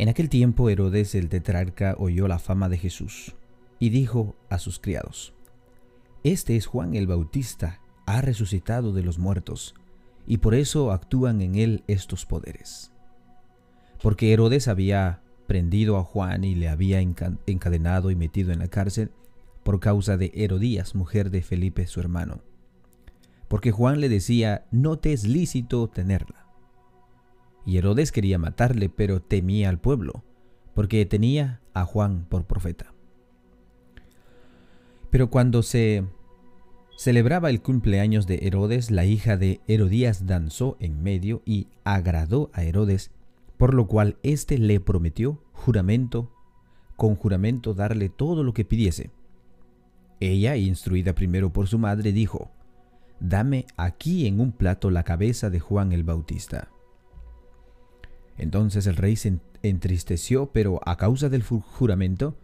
En aquel tiempo Herodes el tetrarca oyó la fama de Jesús y dijo a sus criados, Este es Juan el Bautista, ha resucitado de los muertos, y por eso actúan en él estos poderes. Porque Herodes había prendido a Juan y le había encadenado y metido en la cárcel por causa de Herodías, mujer de Felipe su hermano. Porque Juan le decía, no te es lícito tenerla. Y Herodes quería matarle, pero temía al pueblo, porque tenía a Juan por profeta. Pero cuando se celebraba el cumpleaños de Herodes, la hija de Herodías danzó en medio y agradó a Herodes, por lo cual éste le prometió juramento, con juramento darle todo lo que pidiese. Ella, instruida primero por su madre, dijo, Dame aquí en un plato la cabeza de Juan el Bautista. Entonces el rey se entristeció, pero a causa del juramento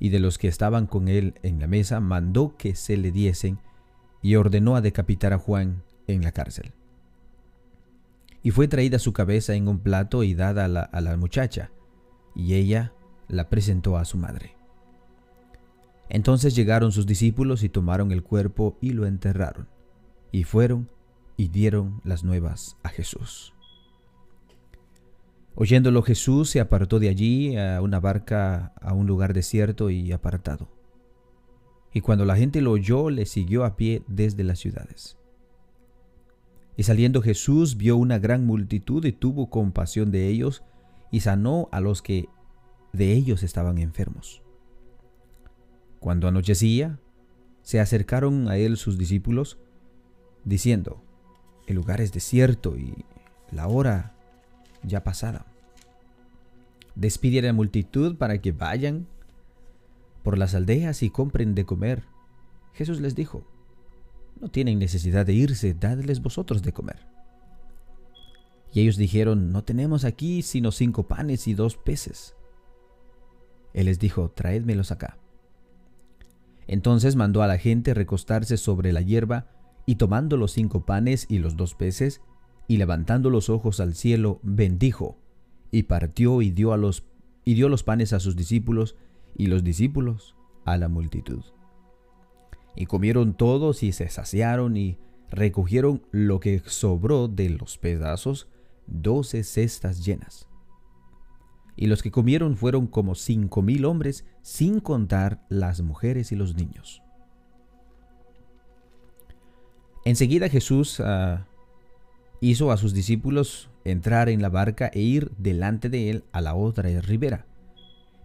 y de los que estaban con él en la mesa, mandó que se le diesen y ordenó a decapitar a Juan en la cárcel. Y fue traída su cabeza en un plato y dada a la, a la muchacha, y ella la presentó a su madre. Entonces llegaron sus discípulos y tomaron el cuerpo y lo enterraron, y fueron y dieron las nuevas a Jesús. Oyéndolo Jesús se apartó de allí a una barca a un lugar desierto y apartado. Y cuando la gente lo oyó, le siguió a pie desde las ciudades. Y saliendo Jesús vio una gran multitud y tuvo compasión de ellos y sanó a los que de ellos estaban enfermos. Cuando anochecía, se acercaron a él sus discípulos, diciendo, el lugar es desierto y la hora ya pasada. Despide a la multitud para que vayan por las aldeas y compren de comer. Jesús les dijo, no tienen necesidad de irse, dadles vosotros de comer. Y ellos dijeron, no tenemos aquí sino cinco panes y dos peces. Él les dijo, traédmelos acá. Entonces mandó a la gente recostarse sobre la hierba, y tomando los cinco panes y los dos peces, y levantando los ojos al cielo, bendijo, y partió y dio, a los, y dio los panes a sus discípulos, y los discípulos a la multitud. Y comieron todos y se saciaron y recogieron lo que sobró de los pedazos, doce cestas llenas. Y los que comieron fueron como cinco mil hombres, sin contar las mujeres y los niños. Enseguida Jesús ah, hizo a sus discípulos entrar en la barca e ir delante de él a la otra ribera,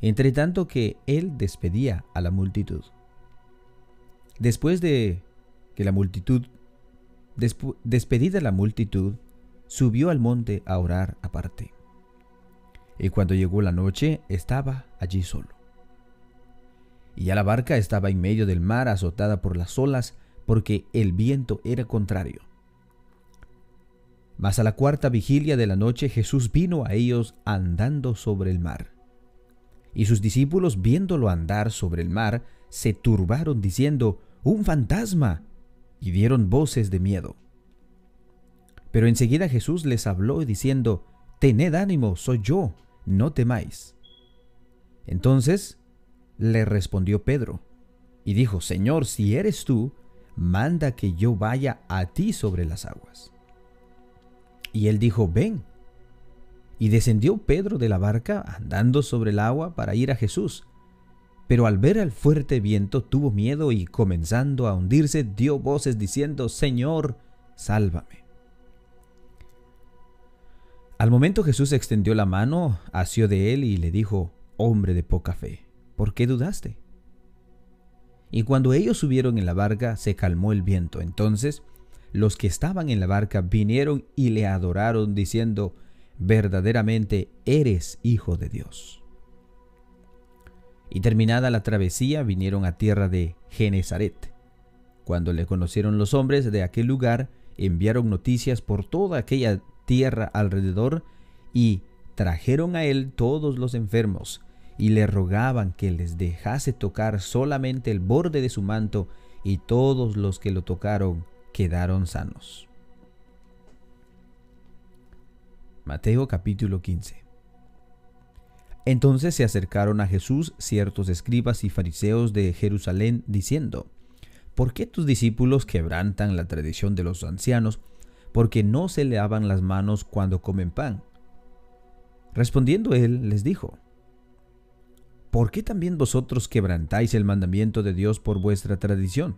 entre tanto que él despedía a la multitud. Después de que la multitud, despedida la multitud, subió al monte a orar aparte. Y cuando llegó la noche, estaba allí solo. Y ya la barca estaba en medio del mar azotada por las olas, porque el viento era contrario. Mas a la cuarta vigilia de la noche Jesús vino a ellos andando sobre el mar. Y sus discípulos, viéndolo andar sobre el mar, se turbaron diciendo, ¡Un fantasma! y dieron voces de miedo. Pero enseguida Jesús les habló diciendo, Tened ánimo, soy yo, no temáis. Entonces le respondió Pedro, y dijo, Señor, si eres tú, manda que yo vaya a ti sobre las aguas. Y él dijo, ven. Y descendió Pedro de la barca andando sobre el agua para ir a Jesús. Pero al ver el fuerte viento tuvo miedo y comenzando a hundirse dio voces diciendo, Señor, sálvame. Al momento Jesús extendió la mano, asió de él y le dijo, Hombre de poca fe, ¿por qué dudaste? Y cuando ellos subieron en la barca se calmó el viento. Entonces los que estaban en la barca vinieron y le adoraron diciendo, verdaderamente eres hijo de Dios. Y terminada la travesía vinieron a tierra de Genezaret. Cuando le conocieron los hombres de aquel lugar, enviaron noticias por toda aquella tierra alrededor y trajeron a él todos los enfermos y le rogaban que les dejase tocar solamente el borde de su manto y todos los que lo tocaron quedaron sanos. Mateo capítulo 15. Entonces se acercaron a Jesús ciertos escribas y fariseos de Jerusalén, diciendo, ¿Por qué tus discípulos quebrantan la tradición de los ancianos? Porque no se lavan las manos cuando comen pan. Respondiendo él, les dijo, ¿Por qué también vosotros quebrantáis el mandamiento de Dios por vuestra tradición?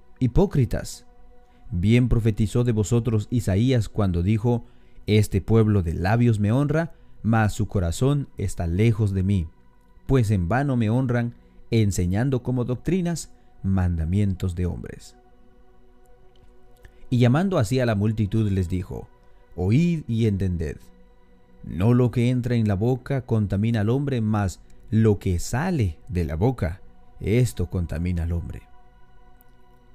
hipócritas, bien profetizó de vosotros Isaías cuando dijo, Este pueblo de labios me honra, mas su corazón está lejos de mí, pues en vano me honran, enseñando como doctrinas mandamientos de hombres. Y llamando así a la multitud les dijo, Oíd y entended. No lo que entra en la boca contamina al hombre, mas lo que sale de la boca, esto contamina al hombre.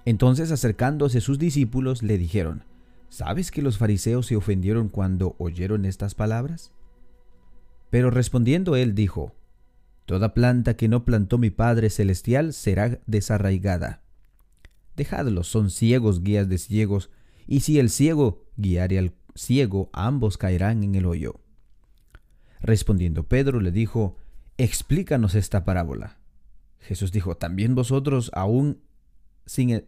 Entonces acercándose sus discípulos le dijeron, ¿sabes que los fariseos se ofendieron cuando oyeron estas palabras? Pero respondiendo él dijo, Toda planta que no plantó mi Padre Celestial será desarraigada. Dejadlos, son ciegos guías de ciegos, y si el ciego guiare al ciego, ambos caerán en el hoyo. Respondiendo Pedro le dijo, Explícanos esta parábola. Jesús dijo, ¿también vosotros aún sin...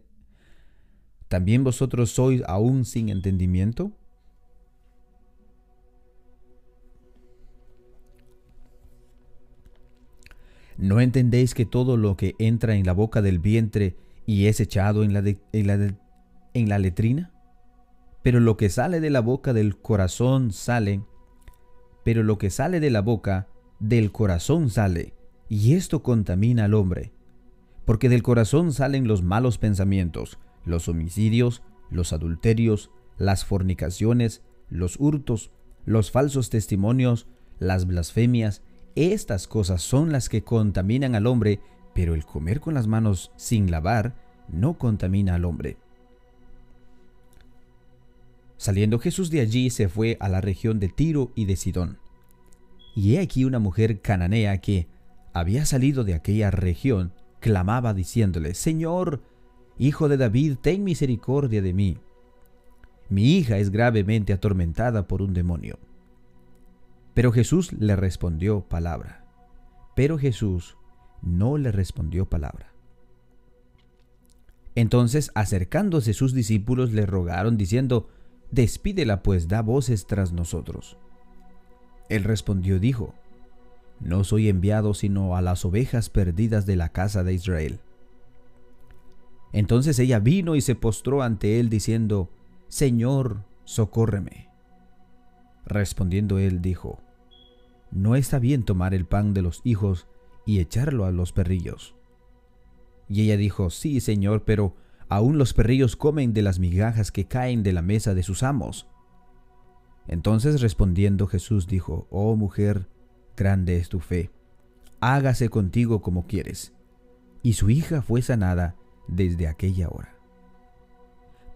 ¿También vosotros sois aún sin entendimiento? ¿No entendéis que todo lo que entra en la boca del vientre y es echado en la, en la, letrina? Pero lo que sale de la boca del corazón sale, pero lo que sale de la boca del corazón sale, y esto contamina al hombre. Porque del corazón salen los malos pensamientos, los homicidios, los adulterios, las fornicaciones, los hurtos, los falsos testimonios, las blasfemias, estas cosas son las que contaminan al hombre, pero el comer con las manos sin lavar no contamina al hombre. Saliendo Jesús de allí se fue a la región de Tiro y de Sidón. Y he aquí una mujer cananea que había salido de aquella región, clamaba diciéndole, Señor, Hijo de David, ten misericordia de mí. Mi hija es gravemente atormentada por un demonio. Pero Jesús le respondió palabra. Pero Jesús no le respondió palabra. Entonces, acercándose sus discípulos, le rogaron diciendo, Despídela pues, da voces tras nosotros. Él respondió y dijo, No soy enviado sino a las ovejas perdidas de la casa de Israel. Entonces ella vino y se postró ante él diciendo, Señor, socórreme. Respondiendo él dijo, no está bien tomar el pan de los hijos y echarlo a los perrillos. Y ella dijo, sí, señor, pero aún los perrillos comen de las migajas que caen de la mesa de sus amos. Entonces respondiendo Jesús dijo, oh mujer, grande es tu fe, hágase contigo como quieres. Y su hija fue sanada desde aquella hora.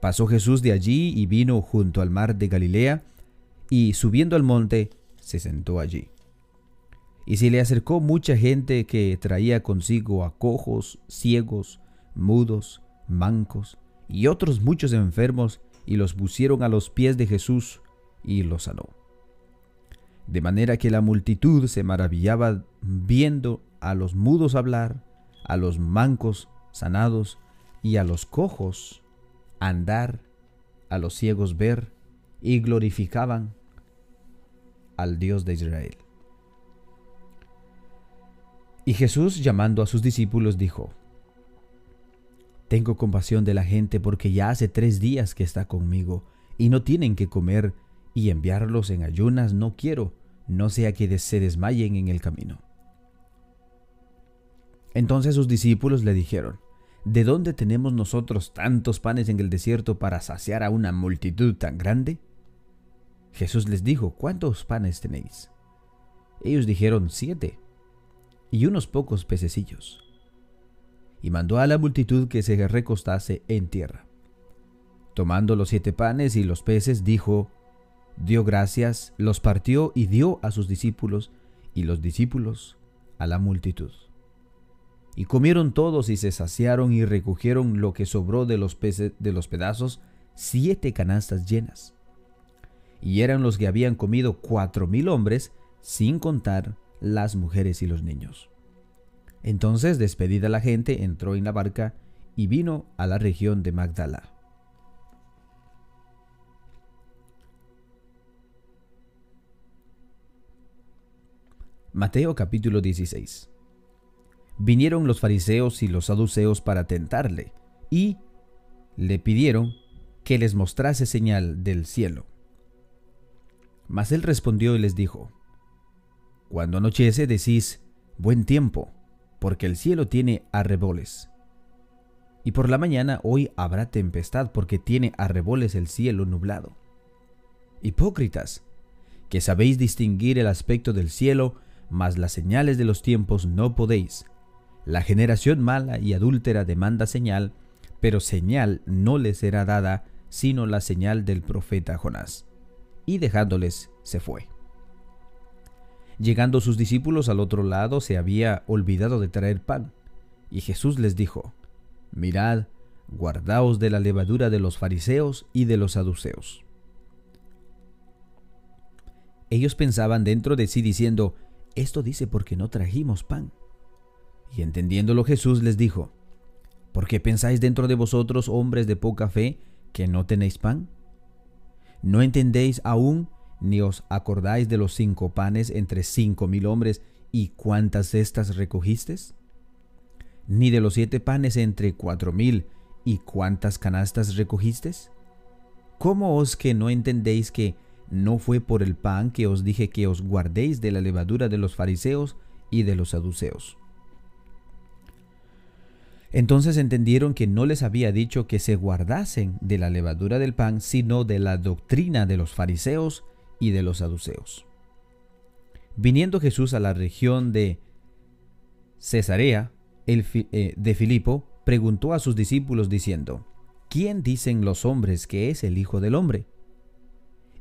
Pasó Jesús de allí y vino junto al mar de Galilea, y subiendo al monte, se sentó allí. Y se le acercó mucha gente que traía consigo a cojos, ciegos, mudos, mancos y otros muchos enfermos, y los pusieron a los pies de Jesús y los sanó. De manera que la multitud se maravillaba viendo a los mudos hablar, a los mancos sanados y a los cojos andar, a los ciegos ver, y glorificaban al Dios de Israel. Y Jesús, llamando a sus discípulos, dijo, Tengo compasión de la gente porque ya hace tres días que está conmigo y no tienen que comer y enviarlos en ayunas no quiero, no sea que se desmayen en el camino. Entonces sus discípulos le dijeron, ¿De dónde tenemos nosotros tantos panes en el desierto para saciar a una multitud tan grande? Jesús les dijo, ¿cuántos panes tenéis? Ellos dijeron, siete y unos pocos pececillos. Y mandó a la multitud que se recostase en tierra. Tomando los siete panes y los peces, dijo, dio gracias, los partió y dio a sus discípulos, y los discípulos a la multitud. Y comieron todos y se saciaron y recogieron lo que sobró de los peces de los pedazos, siete canastas llenas. Y eran los que habían comido cuatro mil hombres, sin contar las mujeres y los niños. Entonces, despedida la gente, entró en la barca y vino a la región de Magdala. Mateo capítulo 16 Vinieron los fariseos y los saduceos para tentarle, y le pidieron que les mostrase señal del cielo. Mas él respondió y les dijo, Cuando anochece decís, buen tiempo, porque el cielo tiene arreboles. Y por la mañana hoy habrá tempestad, porque tiene arreboles el cielo nublado. Hipócritas, que sabéis distinguir el aspecto del cielo, mas las señales de los tiempos no podéis. La generación mala y adúltera demanda señal, pero señal no le será dada sino la señal del profeta Jonás. Y dejándoles, se fue. Llegando sus discípulos al otro lado, se había olvidado de traer pan. Y Jesús les dijo, Mirad, guardaos de la levadura de los fariseos y de los saduceos. Ellos pensaban dentro de sí diciendo, Esto dice porque no trajimos pan. Y entendiéndolo Jesús les dijo, ¿por qué pensáis dentro de vosotros, hombres de poca fe, que no tenéis pan? ¿No entendéis aún ni os acordáis de los cinco panes entre cinco mil hombres y cuántas cestas recogisteis? ¿Ni de los siete panes entre cuatro mil y cuántas canastas recogisteis? ¿Cómo os que no entendéis que no fue por el pan que os dije que os guardéis de la levadura de los fariseos y de los saduceos? Entonces entendieron que no les había dicho que se guardasen de la levadura del pan, sino de la doctrina de los fariseos y de los saduceos. Viniendo Jesús a la región de Cesarea eh, de Filipo, preguntó a sus discípulos diciendo, ¿quién dicen los hombres que es el Hijo del Hombre?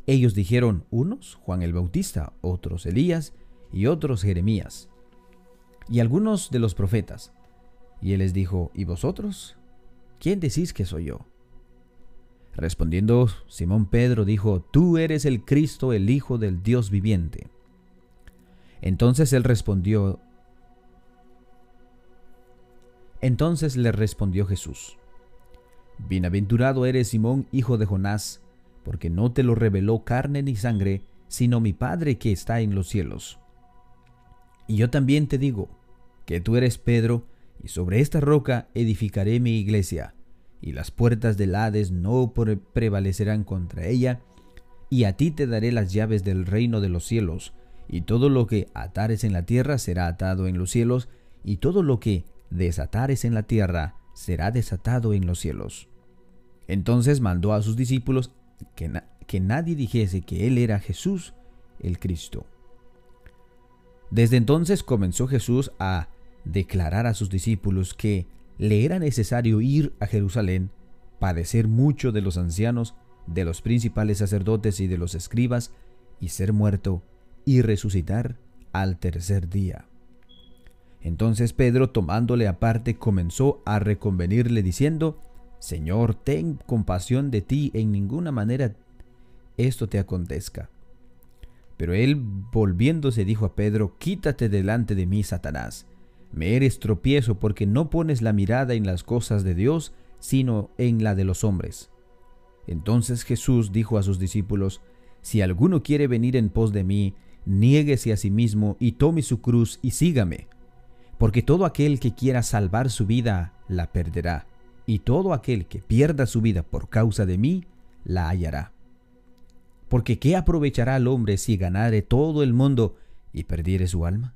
Ellos dijeron, unos Juan el Bautista, otros Elías y otros Jeremías, y algunos de los profetas. Y él les dijo, ¿y vosotros? ¿Quién decís que soy yo? Respondiendo Simón Pedro dijo, Tú eres el Cristo, el Hijo del Dios viviente. Entonces él respondió, entonces le respondió Jesús, Bienaventurado eres Simón, hijo de Jonás, porque no te lo reveló carne ni sangre, sino mi Padre que está en los cielos. Y yo también te digo, que tú eres Pedro, y sobre esta roca edificaré mi iglesia, y las puertas del Hades no prevalecerán contra ella, y a ti te daré las llaves del reino de los cielos, y todo lo que atares en la tierra será atado en los cielos, y todo lo que desatares en la tierra será desatado en los cielos. Entonces mandó a sus discípulos que, que nadie dijese que él era Jesús el Cristo. Desde entonces comenzó Jesús a declarar a sus discípulos que le era necesario ir a Jerusalén, padecer mucho de los ancianos, de los principales sacerdotes y de los escribas, y ser muerto y resucitar al tercer día. Entonces Pedro, tomándole aparte, comenzó a reconvenirle diciendo, Señor, ten compasión de ti, en ninguna manera esto te acontezca. Pero él, volviéndose, dijo a Pedro, Quítate delante de mí, Satanás me eres tropiezo porque no pones la mirada en las cosas de Dios, sino en la de los hombres. Entonces Jesús dijo a sus discípulos, Si alguno quiere venir en pos de mí, niéguese a sí mismo y tome su cruz y sígame. Porque todo aquel que quiera salvar su vida, la perderá, y todo aquel que pierda su vida por causa de mí, la hallará. Porque ¿qué aprovechará al hombre si ganare todo el mundo y perdiere su alma?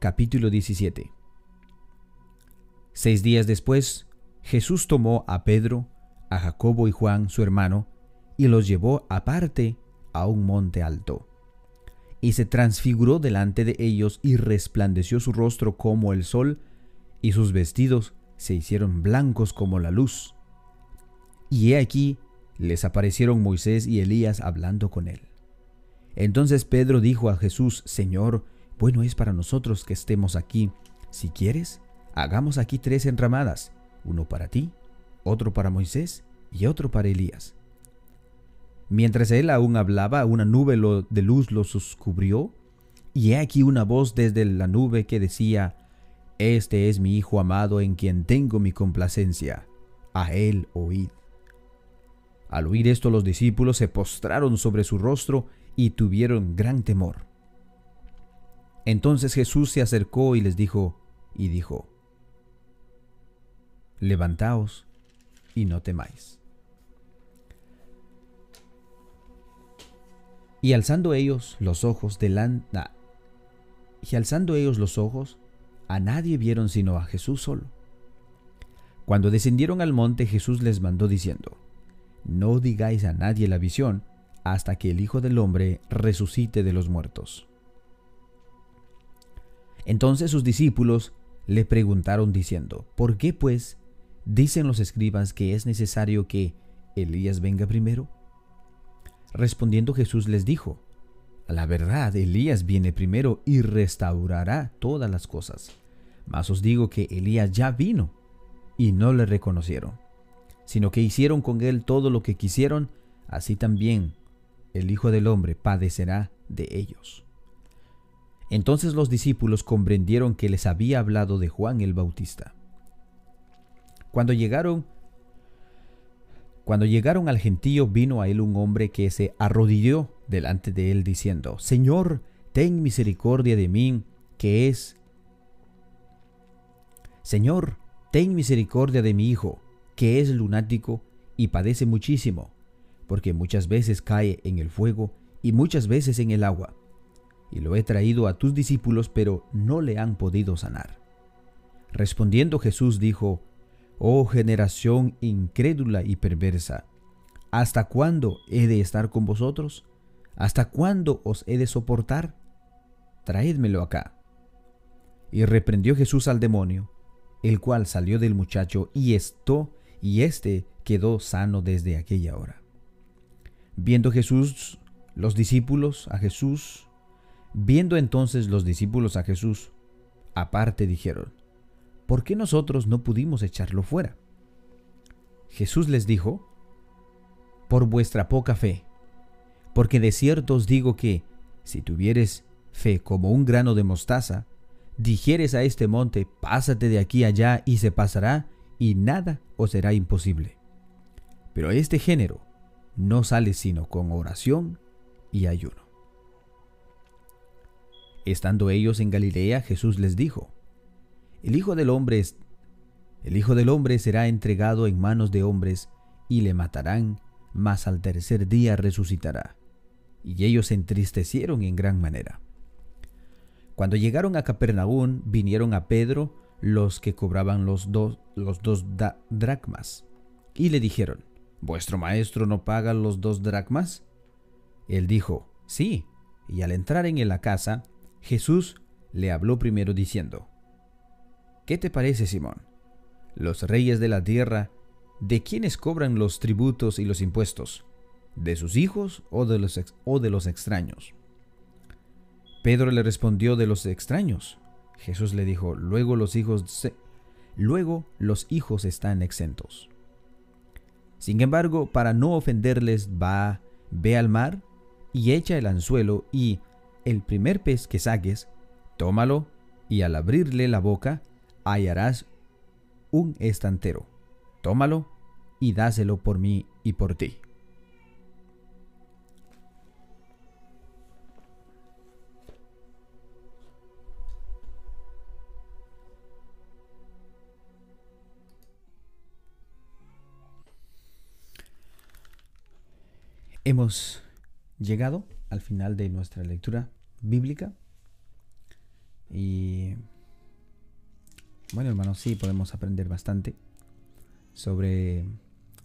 capítulo 17 Seis días después, Jesús tomó a Pedro, a Jacobo y Juan, su hermano, y los llevó aparte a un monte alto. Y se transfiguró delante de ellos y resplandeció su rostro como el sol, y sus vestidos se hicieron blancos como la luz. Y he aquí les aparecieron Moisés y Elías hablando con él. Entonces Pedro dijo a Jesús, Señor, bueno es para nosotros que estemos aquí. Si quieres, hagamos aquí tres enramadas, uno para ti, otro para Moisés y otro para Elías. Mientras él aún hablaba, una nube de luz los cubrió, y he aquí una voz desde la nube que decía, Este es mi Hijo amado en quien tengo mi complacencia, a él oíd. Al oír esto los discípulos se postraron sobre su rostro y tuvieron gran temor. Entonces Jesús se acercó y les dijo, y dijo, Levantaos y no temáis. Y alzando ellos los ojos delante, y alzando ellos los ojos, a nadie vieron sino a Jesús solo. Cuando descendieron al monte, Jesús les mandó diciendo, No digáis a nadie la visión hasta que el Hijo del Hombre resucite de los muertos. Entonces sus discípulos le preguntaron diciendo, ¿por qué pues dicen los escribas que es necesario que Elías venga primero? Respondiendo Jesús les dijo, a la verdad, Elías viene primero y restaurará todas las cosas. Mas os digo que Elías ya vino y no le reconocieron, sino que hicieron con él todo lo que quisieron, así también el Hijo del Hombre padecerá de ellos. Entonces los discípulos comprendieron que les había hablado de Juan el Bautista. Cuando llegaron cuando llegaron al gentío vino a él un hombre que se arrodilló delante de él diciendo, Señor, ten misericordia de mí, que es... Señor, ten misericordia de mi hijo, que es lunático y padece muchísimo, porque muchas veces cae en el fuego y muchas veces en el agua. Y lo he traído a tus discípulos, pero no le han podido sanar. Respondiendo Jesús dijo, Oh generación incrédula y perversa, ¿hasta cuándo he de estar con vosotros? ¿Hasta cuándo os he de soportar? Traédmelo acá. Y reprendió Jesús al demonio, el cual salió del muchacho y esto y éste quedó sano desde aquella hora. Viendo Jesús los discípulos a Jesús, viendo entonces los discípulos a Jesús, aparte dijeron, ¿por qué nosotros no pudimos echarlo fuera? Jesús les dijo, por vuestra poca fe, porque de cierto os digo que, si tuvieres fe como un grano de mostaza, dijeres a este monte, pásate de aquí allá y se pasará, y nada os será imposible. Pero este género no sale sino con oración y ayuno. Estando ellos en Galilea, Jesús les dijo, el Hijo del Hombre el Hijo del Hombre será entregado en manos de hombres y le matarán, mas al tercer día resucitará. Y ellos se entristecieron en gran manera. Cuando llegaron a Capernaum, vinieron a Pedro los que cobraban los dos, los dos dracmas, y le dijeron, ¿Vuestro maestro no paga los dos dracmas? Él dijo, Sí, y al entrar en la casa, Jesús le habló primero diciendo, ¿Qué te parece, Simón? Los reyes de la tierra, ¿de quiénes cobran los tributos y los impuestos? ¿De sus hijos o de los, o de los extraños? Pedro le respondió de los extraños. Jesús le dijo, luego los hijos, luego los hijos están exentos. Sin embargo, para no ofenderles, va, ve al mar y echa el anzuelo y el primer pez que saques, tómalo y al abrirle la boca hallarás un estantero. Tómalo y dáselo por mí y por ti. Hemos llegado al final de nuestra lectura bíblica y bueno hermanos, sí podemos aprender bastante sobre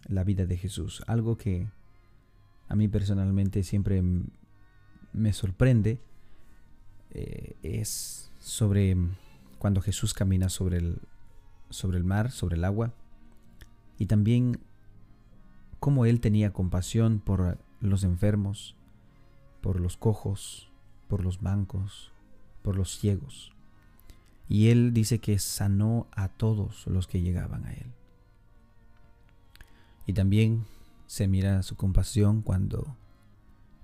la vida de Jesús. Algo que a mí personalmente siempre me sorprende eh, es sobre cuando Jesús camina sobre el, sobre el mar, sobre el agua, y también cómo Él tenía compasión por los enfermos, por los cojos, por los bancos, por los ciegos. Y Él dice que sanó a todos los que llegaban a Él. Y también se mira su compasión cuando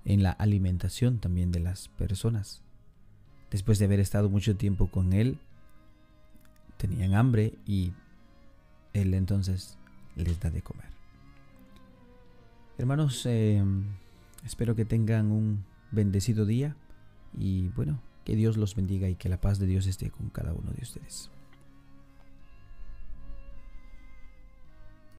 en la alimentación también de las personas. Después de haber estado mucho tiempo con Él, tenían hambre y Él entonces les da de comer. Hermanos, em, espero que tengan un bendecido día y bueno, que Dios los bendiga y que la paz de Dios esté con cada uno de ustedes.